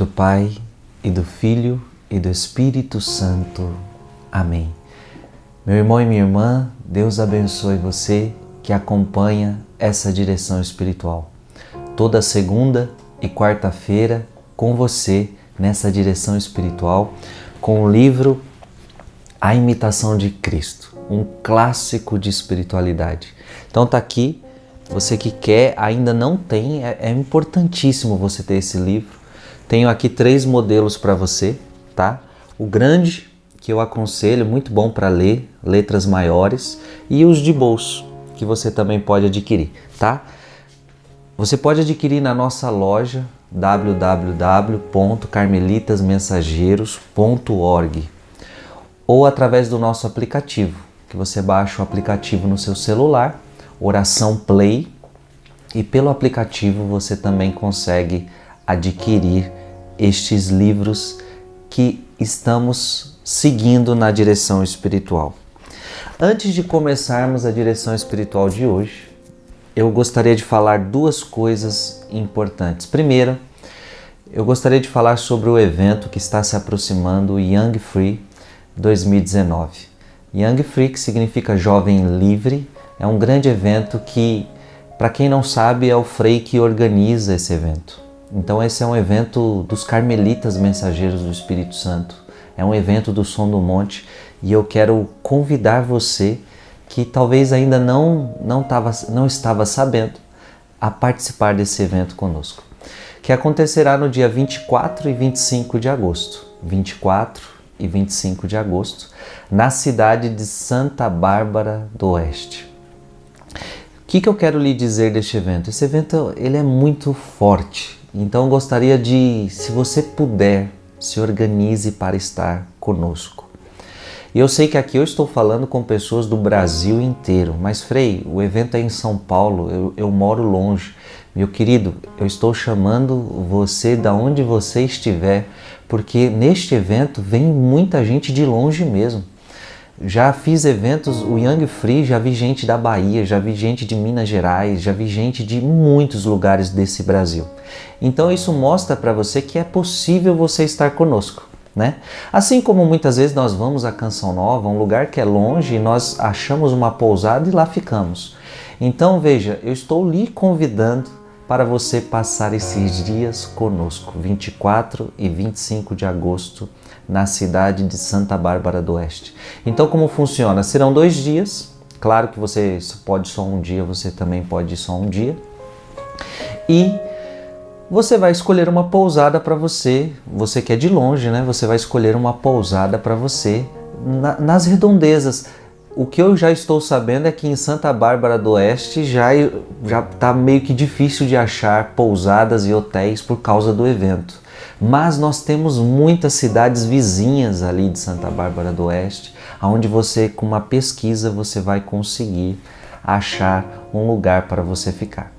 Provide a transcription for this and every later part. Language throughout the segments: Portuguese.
do Pai e do Filho e do Espírito Santo. Amém. Meu irmão e minha irmã, Deus abençoe você que acompanha essa direção espiritual. Toda segunda e quarta-feira com você nessa direção espiritual com o livro A Imitação de Cristo, um clássico de espiritualidade. Então tá aqui, você que quer, ainda não tem, é, é importantíssimo você ter esse livro. Tenho aqui três modelos para você, tá? O grande, que eu aconselho, muito bom para ler, letras maiores, e os de bolso, que você também pode adquirir, tá? Você pode adquirir na nossa loja www.carmelitasmensageiros.org ou através do nosso aplicativo, que você baixa o aplicativo no seu celular, Oração Play, e pelo aplicativo você também consegue adquirir estes livros que estamos seguindo na direção espiritual. Antes de começarmos a direção espiritual de hoje, eu gostaria de falar duas coisas importantes. Primeiro, eu gostaria de falar sobre o evento que está se aproximando, Young Free 2019. Young Free, que significa jovem livre, é um grande evento que, para quem não sabe, é o Frei que organiza esse evento. Então, esse é um evento dos Carmelitas Mensageiros do Espírito Santo. É um evento do Som do Monte e eu quero convidar você que talvez ainda não, não, tava, não estava sabendo a participar desse evento conosco, que acontecerá no dia 24 e 25 de agosto. 24 e 25 de agosto, na cidade de Santa Bárbara do Oeste. O que, que eu quero lhe dizer deste evento? Esse evento ele é muito forte, então gostaria de, se você puder, se organize para estar conosco. E eu sei que aqui eu estou falando com pessoas do Brasil inteiro, mas Frei, o evento é em São Paulo, eu, eu moro longe. Meu querido, eu estou chamando você da onde você estiver, porque neste evento vem muita gente de longe mesmo. Já fiz eventos, o Young Free, já vi gente da Bahia, já vi gente de Minas Gerais, já vi gente de muitos lugares desse Brasil. Então isso mostra para você que é possível você estar conosco né? Assim como muitas vezes nós vamos a Canção Nova, um lugar que é longe, e nós achamos uma pousada e lá ficamos. Então veja, eu estou lhe convidando para você passar esses dias conosco, 24 e 25 de agosto, na cidade de Santa Bárbara do Oeste. Então como funciona? Serão dois dias. Claro que você pode só um dia, você também pode só um dia. E você vai escolher uma pousada para você, você que é de longe, né? Você vai escolher uma pousada para você na, nas redondezas. O que eu já estou sabendo é que em Santa Bárbara do Oeste já já está meio que difícil de achar pousadas e hotéis por causa do evento. Mas nós temos muitas cidades vizinhas ali de Santa Bárbara do Oeste, aonde você com uma pesquisa você vai conseguir achar um lugar para você ficar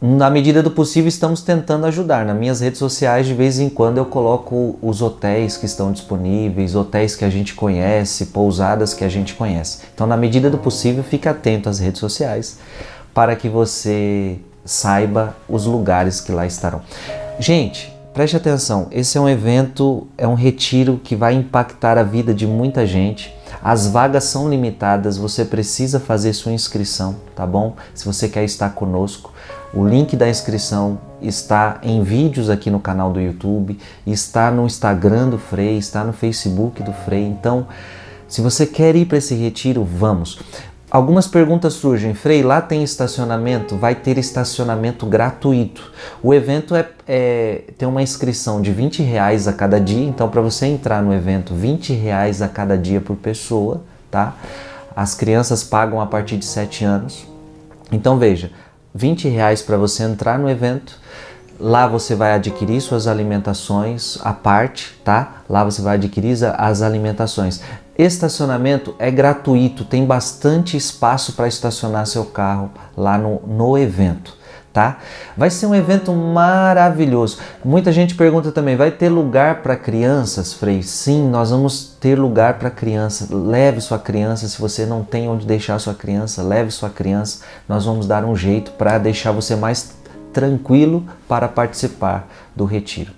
na medida do possível, estamos tentando ajudar. Nas minhas redes sociais, de vez em quando, eu coloco os hotéis que estão disponíveis, hotéis que a gente conhece, pousadas que a gente conhece. Então, na medida do possível, fique atento às redes sociais para que você saiba os lugares que lá estarão. Gente, preste atenção: esse é um evento, é um retiro que vai impactar a vida de muita gente. As vagas são limitadas, você precisa fazer sua inscrição, tá bom? Se você quer estar conosco. O link da inscrição está em vídeos aqui no canal do YouTube, está no Instagram do Frei, está no Facebook do Frei. Então, se você quer ir para esse retiro, vamos. Algumas perguntas surgem. Frei, lá tem estacionamento? Vai ter estacionamento gratuito. O evento é, é tem uma inscrição de 20 reais a cada dia. Então, para você entrar no evento, 20 reais a cada dia por pessoa, tá? As crianças pagam a partir de 7 anos. Então, veja, 20 reais para você entrar no evento. Lá você vai adquirir suas alimentações à parte, tá? Lá você vai adquirir as alimentações. Estacionamento é gratuito, tem bastante espaço para estacionar seu carro lá no, no evento tá? Vai ser um evento maravilhoso. Muita gente pergunta também: vai ter lugar para crianças, Frei? Sim, nós vamos ter lugar para criança. Leve sua criança. Se você não tem onde deixar sua criança, leve sua criança. Nós vamos dar um jeito para deixar você mais tranquilo para participar do retiro.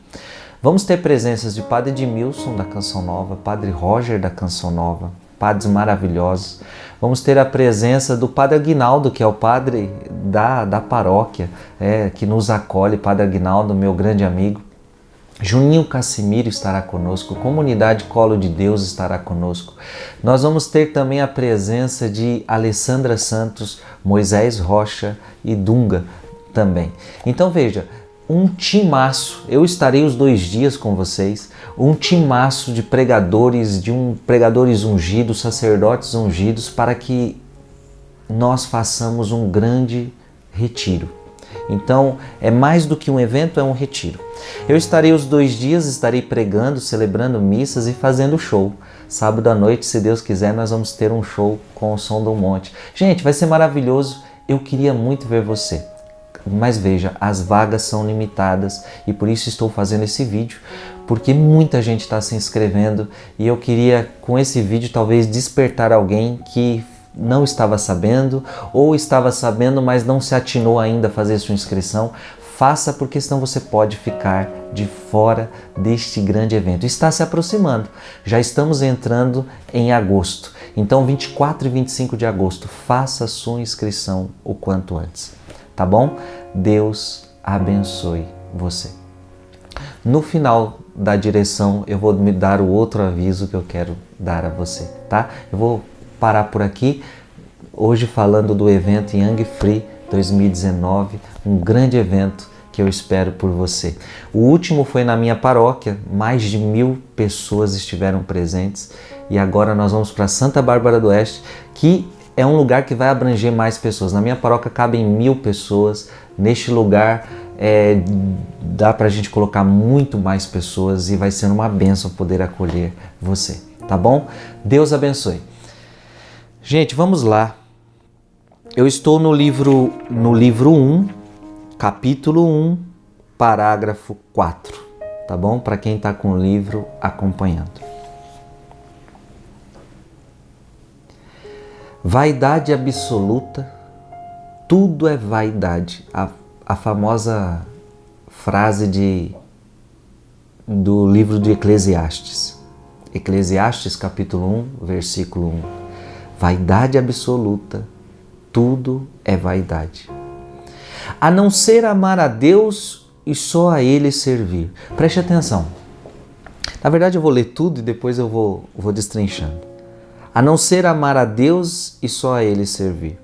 Vamos ter presenças de Padre Edmilson da Canção Nova, Padre Roger da Canção Nova, padres maravilhosos. Vamos ter a presença do Padre Aguinaldo, que é o padre da, da paróquia, é, que nos acolhe, Padre Aguinaldo, meu grande amigo. Juninho Cassimiro estará conosco, Comunidade Colo de Deus estará conosco. Nós vamos ter também a presença de Alessandra Santos, Moisés Rocha e Dunga também. Então veja, um timaço. Eu estarei os dois dias com vocês. Um timaço de pregadores, de um pregadores ungidos, sacerdotes ungidos, para que nós façamos um grande retiro. Então, é mais do que um evento, é um retiro. Eu estarei os dois dias, estarei pregando, celebrando missas e fazendo show. Sábado à noite, se Deus quiser, nós vamos ter um show com o som do monte. Gente, vai ser maravilhoso. Eu queria muito ver você. Mas veja, as vagas são limitadas e por isso estou fazendo esse vídeo, porque muita gente está se inscrevendo e eu queria com esse vídeo talvez despertar alguém que não estava sabendo ou estava sabendo, mas não se atinou ainda a fazer sua inscrição. Faça, porque senão você pode ficar de fora deste grande evento. Está se aproximando, já estamos entrando em agosto. Então, 24 e 25 de agosto, faça sua inscrição o quanto antes tá bom? Deus abençoe você. No final da direção, eu vou me dar o outro aviso que eu quero dar a você, tá? Eu vou parar por aqui, hoje falando do evento Young Free 2019, um grande evento que eu espero por você. O último foi na minha paróquia, mais de mil pessoas estiveram presentes e agora nós vamos para Santa Bárbara do Oeste, que é um lugar que vai abranger mais pessoas. Na minha paróquia cabem mil pessoas. Neste lugar é, dá para a gente colocar muito mais pessoas e vai ser uma benção poder acolher você, tá bom? Deus abençoe. Gente, vamos lá. Eu estou no livro no livro 1, capítulo 1, parágrafo 4, tá bom? Para quem está com o livro acompanhando. Vaidade absoluta, tudo é vaidade. A, a famosa frase de, do livro de Eclesiastes. Eclesiastes capítulo 1, versículo 1. Vaidade absoluta, tudo é vaidade. A não ser amar a Deus e só a Ele servir. Preste atenção. Na verdade, eu vou ler tudo e depois eu vou, vou destrinchando a não ser amar a Deus e só a Ele servir.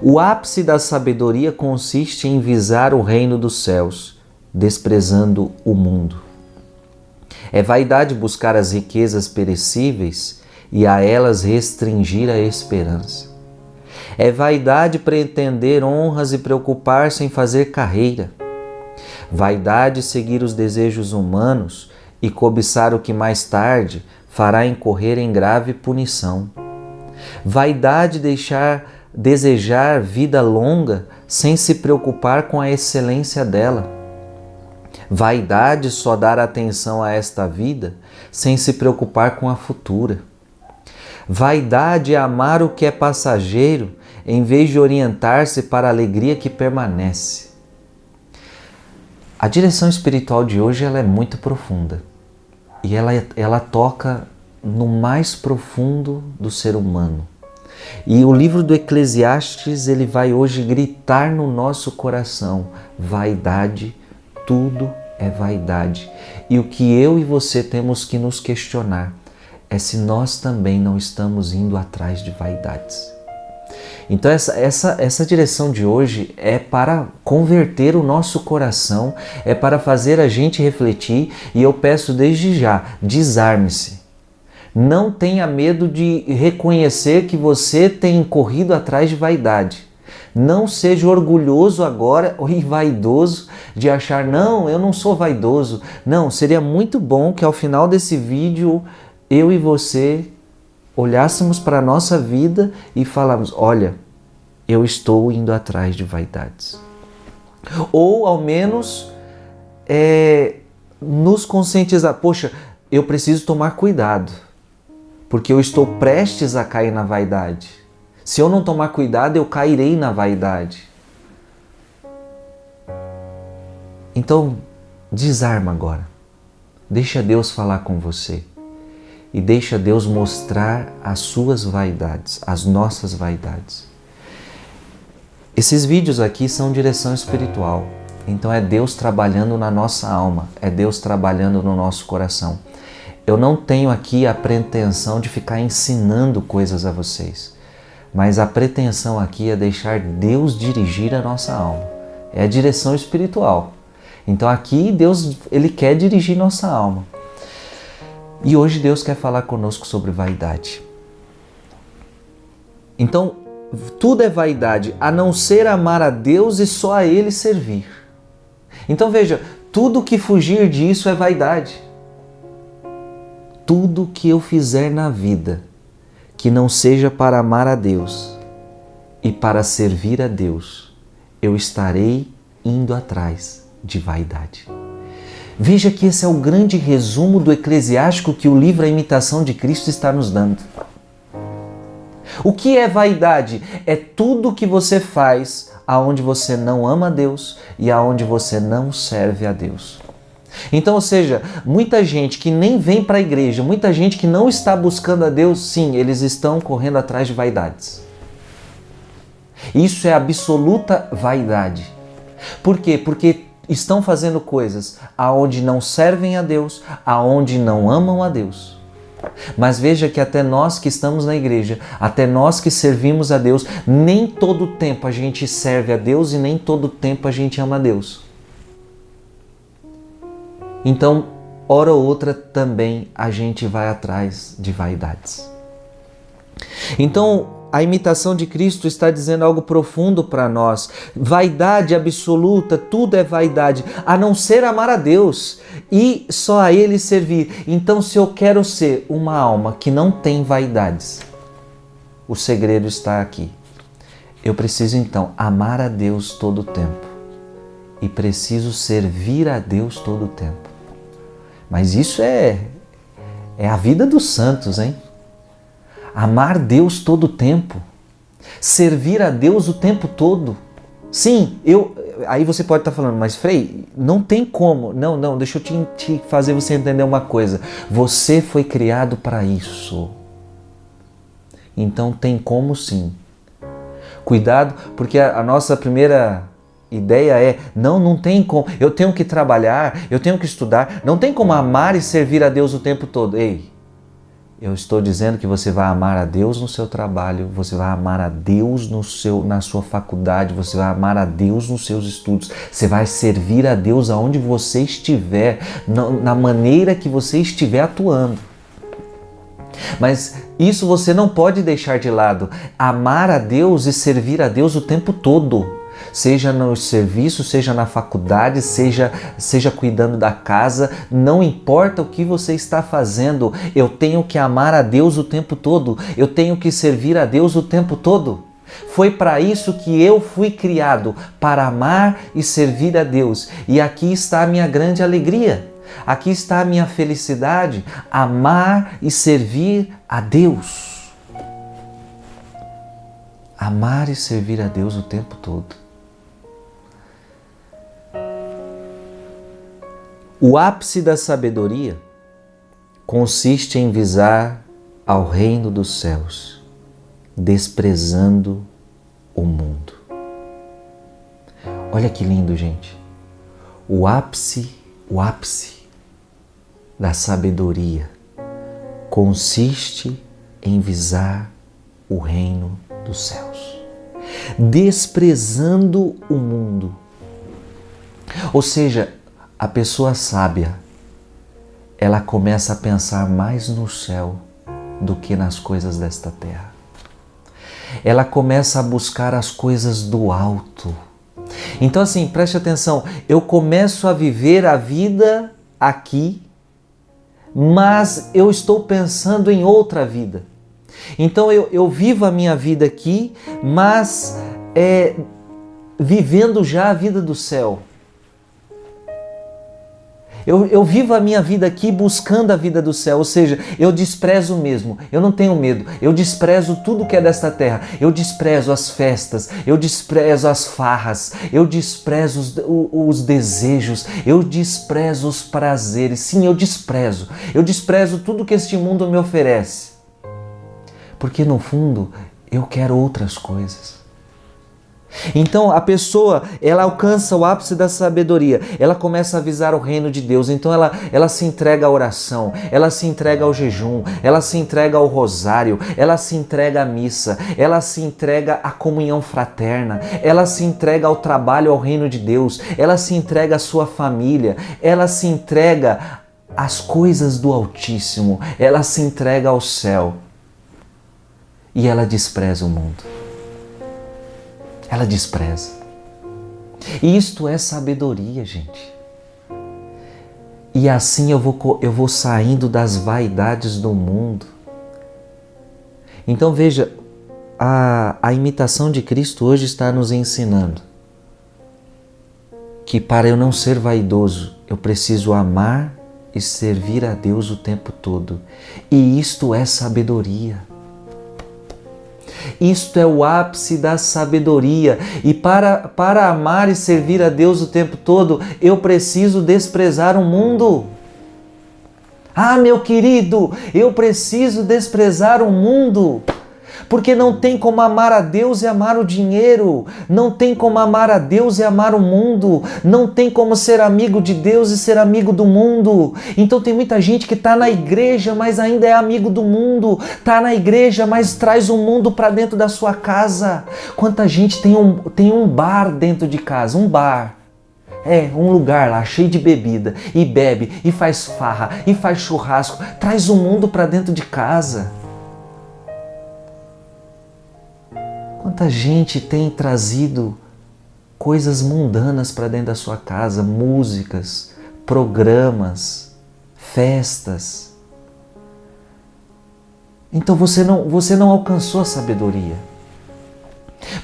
O ápice da sabedoria consiste em visar o reino dos céus, desprezando o mundo. É vaidade buscar as riquezas perecíveis e a elas restringir a esperança. É vaidade pretender honras e preocupar-se em fazer carreira. Vaidade seguir os desejos humanos e cobiçar o que mais tarde fará incorrer em grave punição. Vaidade deixar desejar vida longa sem se preocupar com a excelência dela. Vaidade só dar atenção a esta vida sem se preocupar com a futura. Vaidade é amar o que é passageiro em vez de orientar-se para a alegria que permanece. A direção espiritual de hoje ela é muito profunda e ela, ela toca no mais profundo do ser humano. E o livro do Eclesiastes ele vai hoje gritar no nosso coração: vaidade, tudo é vaidade. E o que eu e você temos que nos questionar é se nós também não estamos indo atrás de vaidades. Então, essa, essa, essa direção de hoje é para converter o nosso coração, é para fazer a gente refletir e eu peço desde já: desarme-se. Não tenha medo de reconhecer que você tem corrido atrás de vaidade. Não seja orgulhoso agora e vaidoso de achar, não, eu não sou vaidoso. Não, seria muito bom que ao final desse vídeo eu e você olhássemos para a nossa vida e falarmos: olha, eu estou indo atrás de vaidades. Ou ao menos é, nos conscientizar: poxa, eu preciso tomar cuidado, porque eu estou prestes a cair na vaidade. Se eu não tomar cuidado, eu cairei na vaidade. Então, desarma agora. Deixa Deus falar com você e deixa Deus mostrar as suas vaidades, as nossas vaidades. Esses vídeos aqui são direção espiritual. Então é Deus trabalhando na nossa alma, é Deus trabalhando no nosso coração. Eu não tenho aqui a pretensão de ficar ensinando coisas a vocês, mas a pretensão aqui é deixar Deus dirigir a nossa alma. É a direção espiritual. Então aqui Deus ele quer dirigir nossa alma. E hoje Deus quer falar conosco sobre vaidade. Então, tudo é vaidade, a não ser amar a Deus e só a Ele servir. Então veja, tudo que fugir disso é vaidade. Tudo que eu fizer na vida que não seja para amar a Deus e para servir a Deus, eu estarei indo atrás de vaidade. Veja que esse é o grande resumo do eclesiástico que o livro A Imitação de Cristo está nos dando. O que é vaidade? É tudo que você faz aonde você não ama a Deus e aonde você não serve a Deus. Então, ou seja, muita gente que nem vem para a igreja, muita gente que não está buscando a Deus, sim, eles estão correndo atrás de vaidades. Isso é absoluta vaidade. Por quê? Porque estão fazendo coisas aonde não servem a Deus, aonde não amam a Deus. Mas veja que até nós que estamos na igreja, até nós que servimos a Deus, nem todo tempo a gente serve a Deus e nem todo tempo a gente ama a Deus. Então, hora ou outra também a gente vai atrás de vaidades. Então, a imitação de Cristo está dizendo algo profundo para nós. Vaidade absoluta, tudo é vaidade, a não ser amar a Deus e só a Ele servir. Então, se eu quero ser uma alma que não tem vaidades, o segredo está aqui. Eu preciso então amar a Deus todo o tempo e preciso servir a Deus todo o tempo. Mas isso é é a vida dos santos, hein? amar Deus todo o tempo, servir a Deus o tempo todo. Sim, eu. Aí você pode estar tá falando, mas Frei, não tem como. Não, não, deixa eu te, te fazer você entender uma coisa. Você foi criado para isso. Então tem como sim. Cuidado, porque a, a nossa primeira ideia é: não, não tem como. Eu tenho que trabalhar, eu tenho que estudar. Não tem como amar e servir a Deus o tempo todo. Ei, eu estou dizendo que você vai amar a Deus no seu trabalho, você vai amar a Deus no seu, na sua faculdade, você vai amar a Deus nos seus estudos, você vai servir a Deus aonde você estiver, na maneira que você estiver atuando. Mas isso você não pode deixar de lado. Amar a Deus e servir a Deus o tempo todo seja no serviço, seja na faculdade, seja, seja cuidando da casa, não importa o que você está fazendo, eu tenho que amar a Deus o tempo todo, eu tenho que servir a Deus o tempo todo. Foi para isso que eu fui criado, para amar e servir a Deus. E aqui está a minha grande alegria. Aqui está a minha felicidade, amar e servir a Deus. Amar e servir a Deus o tempo todo. O ápice da sabedoria consiste em visar ao reino dos céus, desprezando o mundo. Olha que lindo, gente. O ápice, o ápice da sabedoria consiste em visar o reino dos céus, desprezando o mundo. Ou seja, a pessoa sábia, ela começa a pensar mais no céu do que nas coisas desta terra. Ela começa a buscar as coisas do alto. Então, assim, preste atenção, eu começo a viver a vida aqui, mas eu estou pensando em outra vida. Então, eu, eu vivo a minha vida aqui, mas é, vivendo já a vida do céu. Eu, eu vivo a minha vida aqui buscando a vida do céu, ou seja, eu desprezo mesmo, eu não tenho medo, eu desprezo tudo que é desta terra, eu desprezo as festas, eu desprezo as farras, eu desprezo os, os desejos, eu desprezo os prazeres, sim, eu desprezo, eu desprezo tudo que este mundo me oferece, porque no fundo eu quero outras coisas. Então a pessoa, ela alcança o ápice da sabedoria, ela começa a visar o reino de Deus, então ela, ela se entrega à oração, ela se entrega ao jejum, ela se entrega ao rosário, ela se entrega à missa, ela se entrega à comunhão fraterna, ela se entrega ao trabalho ao reino de Deus, ela se entrega à sua família, ela se entrega às coisas do Altíssimo, ela se entrega ao céu. E ela despreza o mundo ela despreza. E isto é sabedoria, gente. E assim eu vou, eu vou saindo das vaidades do mundo. Então veja, a, a imitação de Cristo hoje está nos ensinando que para eu não ser vaidoso, eu preciso amar e servir a Deus o tempo todo. E isto é sabedoria. Isto é o ápice da sabedoria. E para, para amar e servir a Deus o tempo todo, eu preciso desprezar o mundo. Ah, meu querido, eu preciso desprezar o mundo porque não tem como amar a Deus e amar o dinheiro, não tem como amar a Deus e amar o mundo, não tem como ser amigo de Deus e ser amigo do mundo. Então tem muita gente que está na igreja, mas ainda é amigo do mundo, está na igreja, mas traz o mundo para dentro da sua casa. Quanta gente tem um, tem um bar dentro de casa, um bar. É, um lugar lá cheio de bebida e bebe e faz farra e faz churrasco, traz o mundo para dentro de casa. Quanta gente tem trazido coisas mundanas para dentro da sua casa, músicas, programas, festas. Então você não, você não alcançou a sabedoria.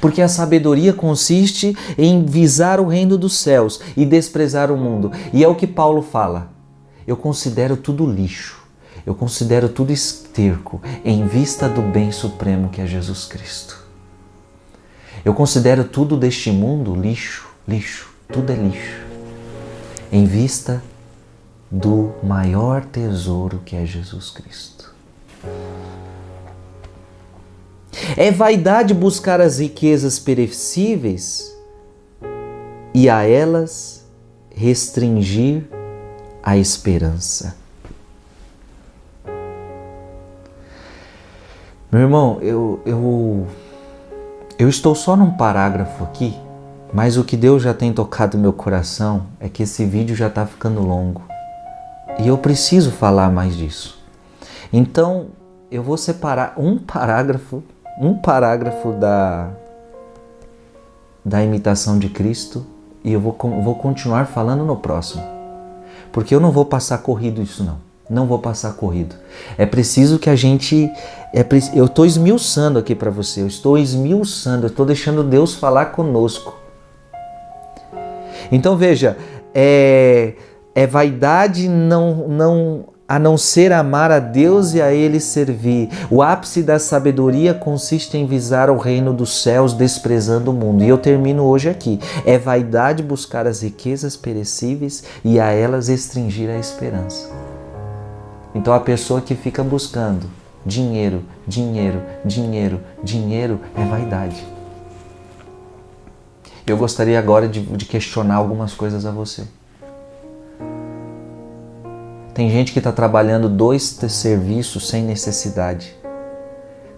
Porque a sabedoria consiste em visar o reino dos céus e desprezar o mundo. E é o que Paulo fala. Eu considero tudo lixo. Eu considero tudo esterco em vista do bem supremo que é Jesus Cristo. Eu considero tudo deste mundo lixo, lixo, tudo é lixo, em vista do maior tesouro que é Jesus Cristo. É vaidade buscar as riquezas perecíveis e a elas restringir a esperança. Meu irmão, eu, eu eu estou só num parágrafo aqui, mas o que Deus já tem tocado meu coração é que esse vídeo já está ficando longo e eu preciso falar mais disso. Então eu vou separar um parágrafo, um parágrafo da da imitação de Cristo e eu vou, vou continuar falando no próximo, porque eu não vou passar corrido isso não. Não vou passar corrido. É preciso que a gente. É, eu estou esmiuçando aqui para você, eu estou esmiuçando, eu estou deixando Deus falar conosco. Então veja, é, é vaidade não, não, a não ser amar a Deus e a Ele servir. O ápice da sabedoria consiste em visar o reino dos céus, desprezando o mundo. E eu termino hoje aqui. É vaidade buscar as riquezas perecíveis e a elas restringir a esperança. Então a pessoa que fica buscando dinheiro, dinheiro, dinheiro, dinheiro é vaidade. Eu gostaria agora de, de questionar algumas coisas a você. Tem gente que está trabalhando dois serviços sem necessidade.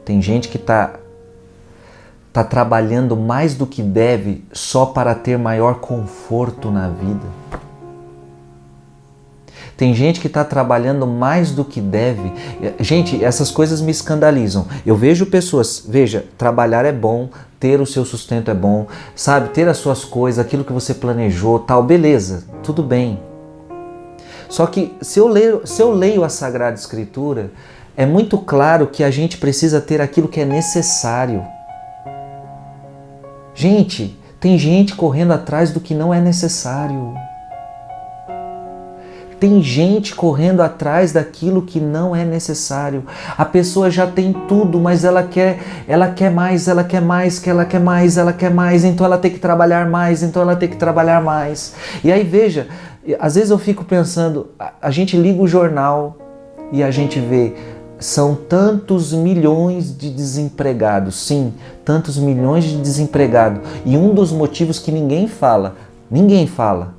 Tem gente que está tá trabalhando mais do que deve só para ter maior conforto na vida. Tem gente que está trabalhando mais do que deve. Gente, essas coisas me escandalizam. Eu vejo pessoas, veja, trabalhar é bom, ter o seu sustento é bom, sabe, ter as suas coisas, aquilo que você planejou, tal, beleza, tudo bem. Só que se eu leio, se eu leio a Sagrada Escritura, é muito claro que a gente precisa ter aquilo que é necessário. Gente, tem gente correndo atrás do que não é necessário. Tem gente correndo atrás daquilo que não é necessário. A pessoa já tem tudo, mas ela quer, ela quer mais, ela quer mais, que ela quer mais, ela quer mais, então ela tem que trabalhar mais, então ela tem que trabalhar mais. E aí veja, às vezes eu fico pensando, a, gente liga o jornal e a gente vê são tantos milhões de desempregados, sim, tantos milhões de desempregados. E um dos motivos que ninguém fala, ninguém fala,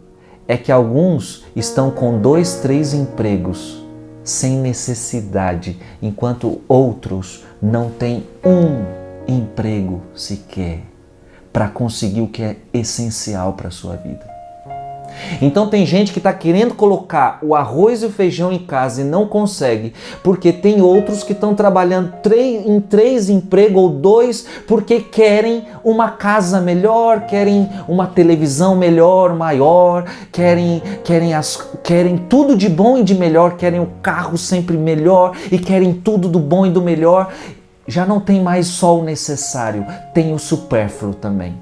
é que alguns estão com dois, três empregos sem necessidade, enquanto outros não têm um emprego sequer para conseguir o que é essencial para a sua vida. Então tem gente que está querendo colocar o arroz e o feijão em casa e não consegue, porque tem outros que estão trabalhando em três empregos ou dois porque querem uma casa melhor, querem uma televisão melhor, maior, querem, querem, as, querem tudo de bom e de melhor, querem o carro sempre melhor e querem tudo do bom e do melhor. Já não tem mais só o necessário, tem o supérfluo também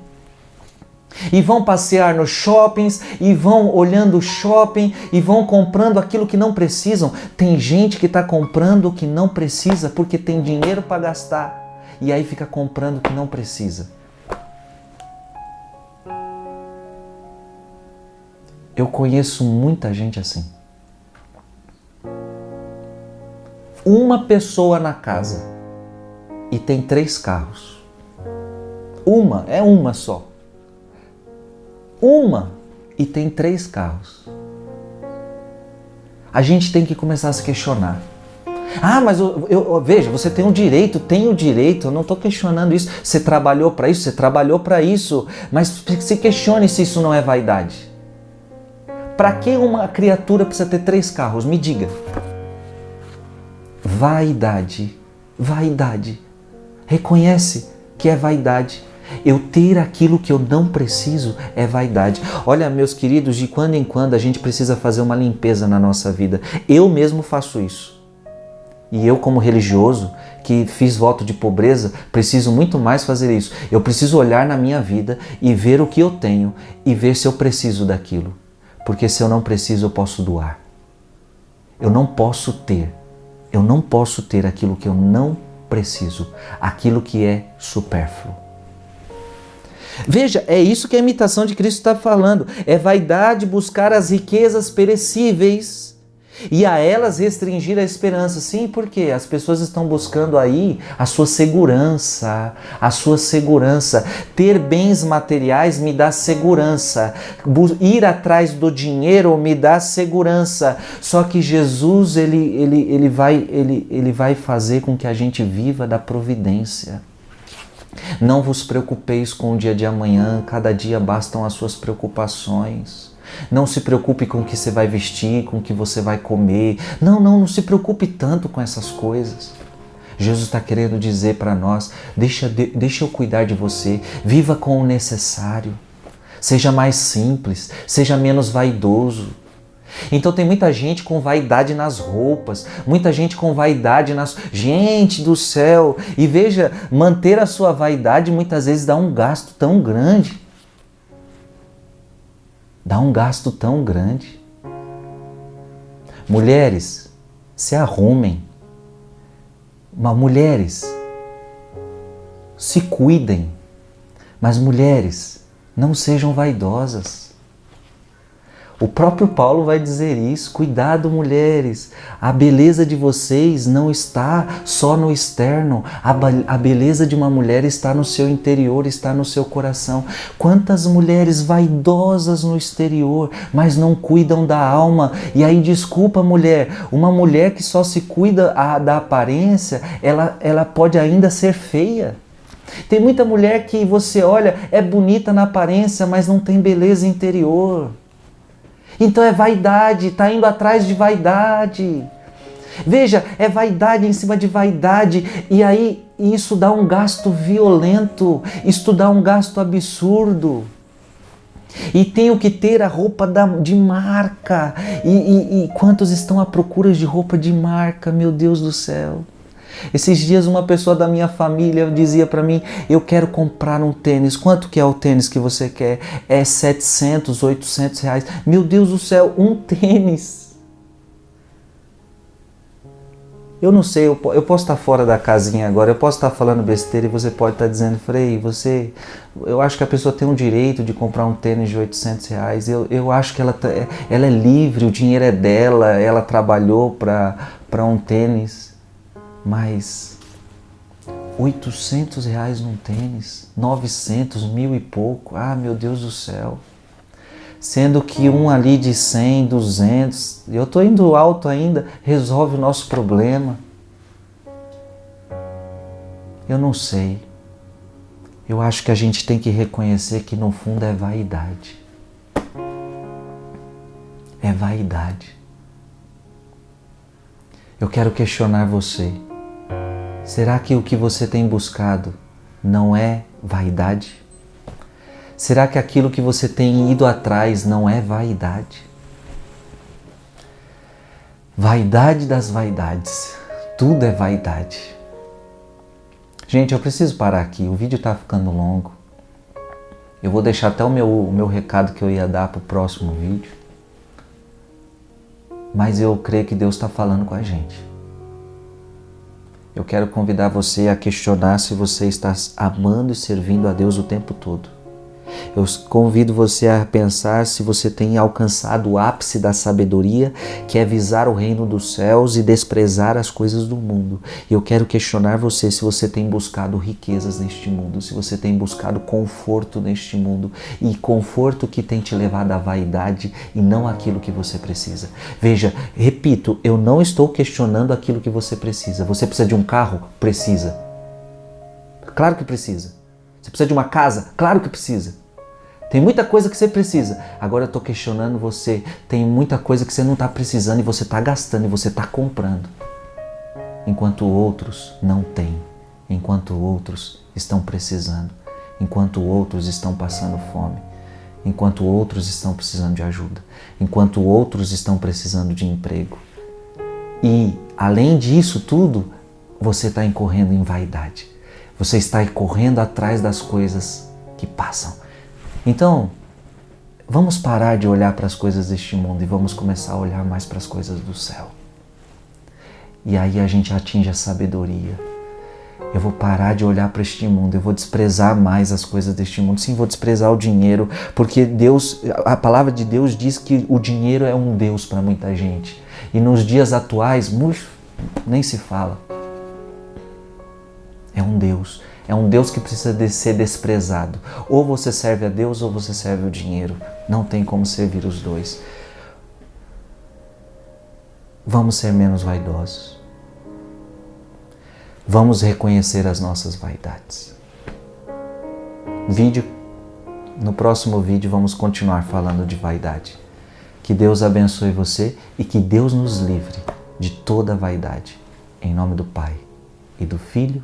e vão passear nos shoppings e vão olhando o shopping e vão comprando aquilo que não precisam. Tem gente que está comprando o que não precisa porque tem dinheiro para gastar e aí fica comprando o que não precisa. Eu conheço muita gente assim. Uma pessoa na casa e tem três carros. Uma, é uma só uma e tem três carros. A gente tem que começar a se questionar. Ah, mas eu, eu, veja, você tem um direito, tem o um direito, eu não estou questionando isso. Você trabalhou para isso, você trabalhou para isso, mas se questione se isso não é vaidade. Para que uma criatura precisa ter três carros? Me diga. Vaidade, vaidade. Reconhece que é vaidade. Eu ter aquilo que eu não preciso é vaidade. Olha, meus queridos, de quando em quando a gente precisa fazer uma limpeza na nossa vida. Eu mesmo faço isso. E eu, como religioso, que fiz voto de pobreza, preciso muito mais fazer isso. Eu preciso olhar na minha vida e ver o que eu tenho e ver se eu preciso daquilo. Porque se eu não preciso, eu posso doar. Eu não posso ter. Eu não posso ter aquilo que eu não preciso, aquilo que é supérfluo. Veja, é isso que a imitação de Cristo está falando. É vaidade buscar as riquezas perecíveis e a elas restringir a esperança. Sim, porque as pessoas estão buscando aí a sua segurança, a sua segurança. Ter bens materiais me dá segurança. Ir atrás do dinheiro me dá segurança. Só que Jesus ele, ele, ele, vai, ele, ele vai fazer com que a gente viva da providência. Não vos preocupeis com o dia de amanhã, cada dia bastam as suas preocupações. Não se preocupe com o que você vai vestir, com o que você vai comer. Não, não, não se preocupe tanto com essas coisas. Jesus está querendo dizer para nós: deixa, deixa eu cuidar de você, viva com o necessário. Seja mais simples, seja menos vaidoso, então tem muita gente com vaidade nas roupas, muita gente com vaidade nas. Gente do céu! E veja, manter a sua vaidade muitas vezes dá um gasto tão grande. Dá um gasto tão grande. Mulheres, se arrumem. Mas mulheres, se cuidem. Mas mulheres, não sejam vaidosas. O próprio Paulo vai dizer isso. Cuidado, mulheres. A beleza de vocês não está só no externo. A, beleza de uma mulher está no seu interior, está no seu coração. Quantas mulheres vaidosas no exterior, mas não cuidam da alma. E aí, desculpa, mulher, uma mulher que só se cuida da aparência, ela, ela pode ainda ser feia. Tem muita mulher que você olha, é bonita na aparência, mas não tem beleza interior. Então é vaidade, está indo atrás de vaidade. Veja, é vaidade em cima de vaidade, e aí isso dá um gasto violento, isso dá um gasto absurdo. E tenho que ter a roupa da, de marca. E, e, e quantos estão à procura de roupa de marca, meu Deus do céu? Esses dias uma pessoa da minha família dizia para mim: "Eu quero comprar um tênis. Quanto que é o tênis que você quer?" "É 700, 800 reais." Meu Deus do céu, um tênis. Eu não sei, eu, eu posso estar fora da casinha agora, eu posso estar falando besteira e você pode estar dizendo, Frei, você. Eu acho que a pessoa tem o direito de comprar um tênis de 800 reais. Eu, eu acho que ela, tá, ela é livre, o dinheiro é dela, ela trabalhou para um tênis. Mas 800 reais num tênis, 900, mil e pouco, ah meu Deus do céu. Sendo que um ali de 100, 200, eu estou indo alto ainda, resolve o nosso problema. Eu não sei. Eu acho que a gente tem que reconhecer que no fundo é vaidade. É vaidade. Eu quero questionar você. Será que o que você tem buscado não é vaidade? Será que aquilo que você tem ido atrás não é vaidade? Vaidade das vaidades. Tudo é vaidade. Gente, eu preciso parar aqui. O vídeo está ficando longo. Eu vou deixar até o meu, o meu recado que eu ia dar para o próximo vídeo. Mas eu creio que Deus está falando com a gente. Eu quero convidar você a questionar se você está amando e servindo a Deus o tempo todo. Eu convido você a pensar se você tem alcançado o ápice da sabedoria, que é visar o reino dos céus e desprezar as coisas do mundo. E eu quero questionar você se você tem buscado riquezas neste mundo, se você tem buscado conforto neste mundo e conforto que tem te levado à vaidade e não aquilo que você precisa. Veja, repito, eu não estou questionando aquilo que você precisa. Você precisa de um carro? Precisa. Claro que precisa. Você precisa de uma casa? Claro que precisa. Tem muita coisa que você precisa. Agora eu estou questionando você. Tem muita coisa que você não está precisando e você está gastando e você está comprando. Enquanto outros não têm. Enquanto outros estão precisando. Enquanto outros estão passando fome. Enquanto outros estão precisando de ajuda. Enquanto outros estão precisando de emprego. E, além disso tudo, você está incorrendo em vaidade. Você está correndo atrás das coisas que passam então, vamos parar de olhar para as coisas deste mundo e vamos começar a olhar mais para as coisas do céu. E aí a gente atinge a sabedoria. Eu vou parar de olhar para este mundo, eu vou desprezar mais as coisas deste mundo. Sim, vou desprezar o dinheiro, porque Deus, a palavra de Deus diz que o dinheiro é um Deus para muita gente. E nos dias atuais, nem se fala. É um Deus. É um Deus que precisa de ser desprezado. Ou você serve a Deus ou você serve o dinheiro. Não tem como servir os dois. Vamos ser menos vaidosos. Vamos reconhecer as nossas vaidades. Vídeo no próximo vídeo vamos continuar falando de vaidade. Que Deus abençoe você e que Deus nos livre de toda vaidade. Em nome do Pai e do Filho